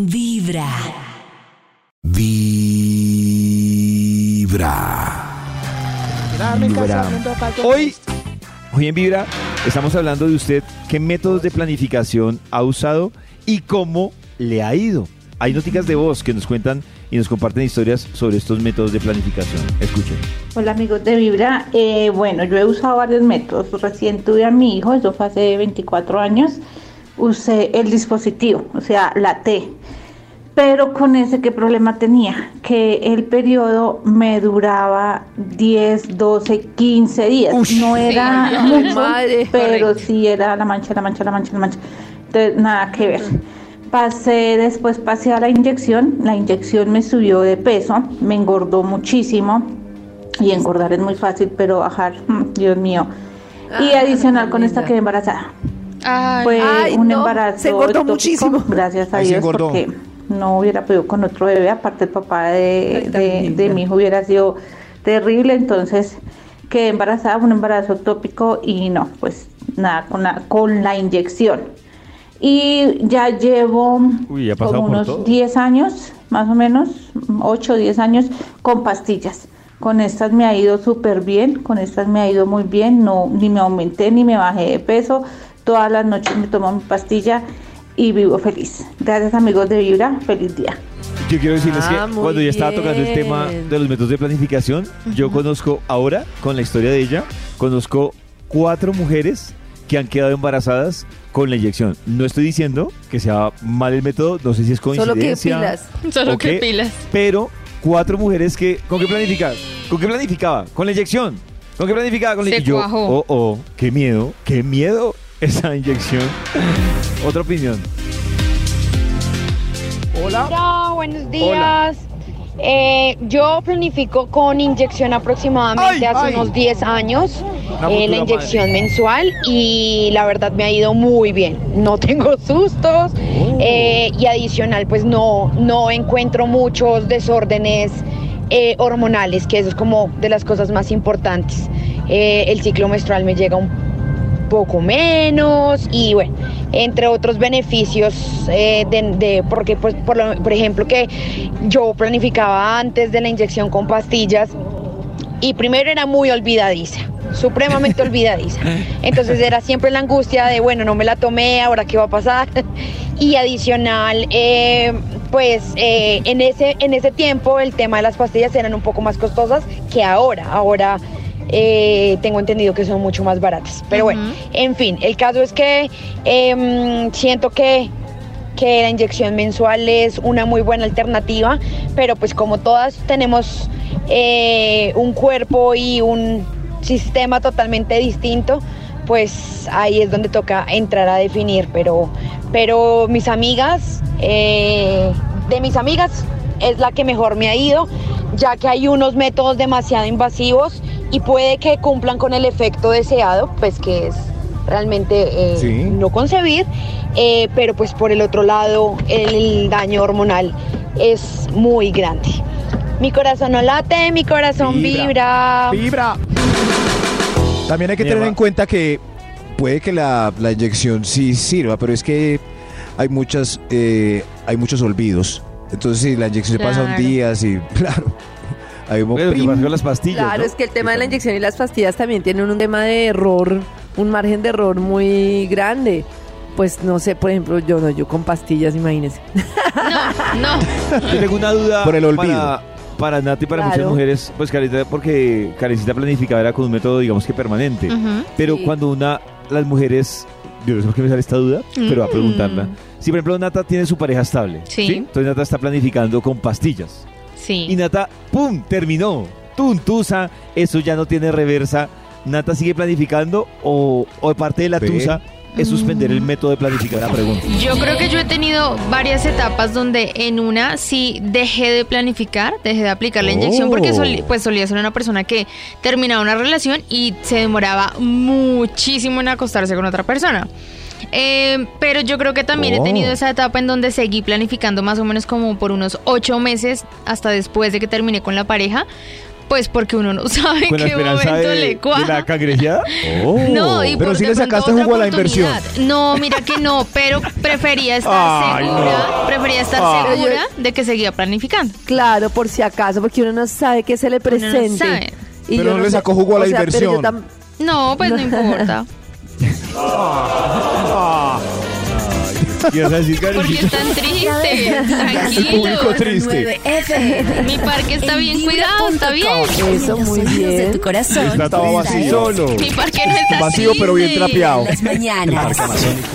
Vibra. Vibra. Hoy, hoy en Vibra estamos hablando de usted qué métodos de planificación ha usado y cómo le ha ido. Hay noticias de voz que nos cuentan y nos comparten historias sobre estos métodos de planificación. Escuchen. Hola amigos de Vibra, Eh, bueno yo he usado varios métodos, recién tuve a mi hijo, eso fue hace 24 años, usé el dispositivo, o sea la T, pero con ese qué problema tenía, que el periodo me duraba 10, 12, 15 días, no era mucho, madre. pero sí era la mancha, la mancha, la mancha, la mancha, entonces nada que ver. Pasé, después pasé a la inyección, la inyección me subió de peso, me engordó muchísimo y engordar es muy fácil, pero bajar, mm, Dios mío. Y Ah, adicional con esta quedé embarazada. Ay, Fue Ay, un no, embarazo se engordó muchísimo. Gracias a se Dios engordó. porque no hubiera podido con otro bebé, aparte el papá de, de- mi hijo hubiera sido terrible, entonces quedé embarazada, un embarazo tópico y no, pues nada, con la, con la inyección. Y ya llevo Uy, ya como unos todo. 10 años, más o menos, 8 o 10 años, con pastillas. Con estas me ha ido súper bien, con estas me ha ido muy bien, no, ni me aumenté ni me bajé de peso. Todas las noches me tomo mi pastilla y vivo feliz. Gracias amigos de Vibra, feliz día. Yo quiero decirles Ah, que cuando ya estaba tocando el tema de los métodos de planificación, yo conozco ahora, con la historia de ella, conozco cuatro mujeres que han quedado embarazadas con la inyección. No estoy diciendo que sea mal el método, no sé si es Solo que coincidencia. pilas. Solo ¿o que pilas. Pero cuatro mujeres que... ¿Con qué planificaba? ¿Con qué planificaba? Con la inyección. ¿Con qué planificaba? Con la cuajó. Oh, oh, qué miedo, qué miedo esa inyección. Otra opinión. Hola, buenos días. Eh, yo planifico con inyección aproximadamente Ay, hace ay. unos 10 años, eh, la inyección mensual y la verdad me ha ido muy bien. No tengo sustos Oh. eh, y adicional pues no, no encuentro muchos desórdenes eh, hormonales, que eso es como de las cosas más importantes. Eh, el ciclo menstrual me llega un poco menos y bueno, entre otros beneficios eh, de, de- porque pues por, lo- por ejemplo que yo planificaba antes de la inyección con pastillas y primero era muy olvidadiza, supremamente olvidadiza. Entonces era siempre la angustia de, bueno, no me la tomé, ahora qué va a pasar. Y adicional, eh, pues eh, en, ese, en ese tiempo el tema de las pastillas eran un poco más costosas que ahora. Ahora eh, tengo entendido que son mucho más baratas. Pero bueno, en fin, el caso es que em, siento que que la inyección mensual es una muy buena alternativa, pero pues como todas tenemos eh, un cuerpo y un sistema totalmente distinto, pues ahí es donde toca entrar a definir, pero, pero mis amigas, eh, de mis amigas es la que mejor me ha ido, ya que hay unos métodos demasiado invasivos y puede que cumplan con el efecto deseado, pues que es realmente eh, Sí. no concebir, eh, pero pues por el otro lado el daño hormonal es muy grande. Mi corazón no late, mi corazón vibra. Vibra. También hay que tener en cuenta que puede que la, la inyección sí sirva, pero es que hay muchas, eh, hay muchos olvidos. Entonces, si la inyección se pasa un día, sí, claro. Hay un Bueno, ¿qué pasa con las pastillas? Claro, no? es que el tema de la inyección y las pastillas también tienen un tema de error, un margen de error muy grande. Pues no sé, por ejemplo, yo no, yo con pastillas, imagínense. No, Yo tengo una duda Por el olvido. para, para Nati y para Claro. muchas mujeres, pues Karencita, porque Karencita planificaba era con un método, digamos que permanente. Ujú. Pero Sí. cuando una, las mujeres, yo no sé por qué me sale esta duda, pero a Mm. preguntarla. Si por ejemplo Nata tiene su pareja estable, Sí. Entonces Nata está planificando con pastillas. Y. Nata, ¡pum! terminó. Tuntusa, eso ya no tiene reversa. Nata sigue planificando o, o parte de la Ve. tusa es suspender el método de planificar la pregunta. Yo creo que yo he tenido varias etapas donde en una sí dejé de planificar, dejé de aplicar la inyección porque Oh. solí- pues solía ser una persona que terminaba una relación y se demoraba muchísimo en acostarse con otra persona. Eh, pero yo creo que también he Oh. tenido esa etapa en donde seguí planificando más o menos como por unos ocho meses hasta después de que terminé con la pareja. Pues porque uno no sabe en qué momento de, le de la cangrejeada. No, y Pero si le sacaste jugo a la inversión. No, mira que no, pero prefería estar Ay, segura, no. prefería estar Ah. segura de que seguía planificando. Claro, por si acaso, porque uno no sabe qué se le no presente. sabe. Y Pero yo no le sacó jugo a la o sea, inversión. No, pues no importa. ¿Qué vas a decir, Porque están tristes. El público Tranquilos. triste. Mi parque está En bien cuidado, está bien. Eso, muy bien. de tu corazón. Vacío es solo. Mi parque no está Vacío, pero bien trapeado. Las mañanas. Amazónico.